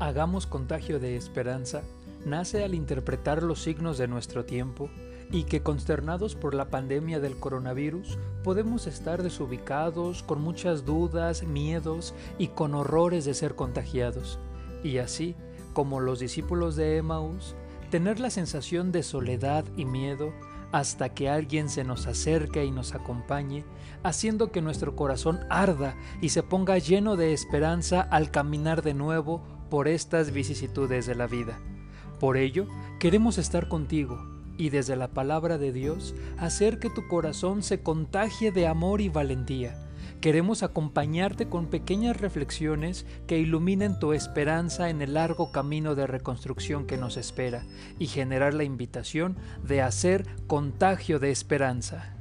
Hagamos contagio de esperanza nace al interpretar los signos de nuestro tiempo y que consternados por la pandemia del coronavirus podemos estar desubicados, con muchas dudas, miedos y con horrores de ser contagiados. Y así, como los discípulos de Emmaus, tener la sensación de soledad y miedo hasta que alguien se nos acerque y nos acompañe, haciendo que nuestro corazón arda y se ponga lleno de esperanza al caminar de nuevo por estas vicisitudes de la vida. Por ello, queremos estar contigo y desde la palabra de Dios hacer que tu corazón se contagie de amor y valentía. Queremos acompañarte con pequeñas reflexiones que iluminen tu esperanza en el largo camino de reconstrucción que nos espera y generar la invitación de hacer contagio de esperanza.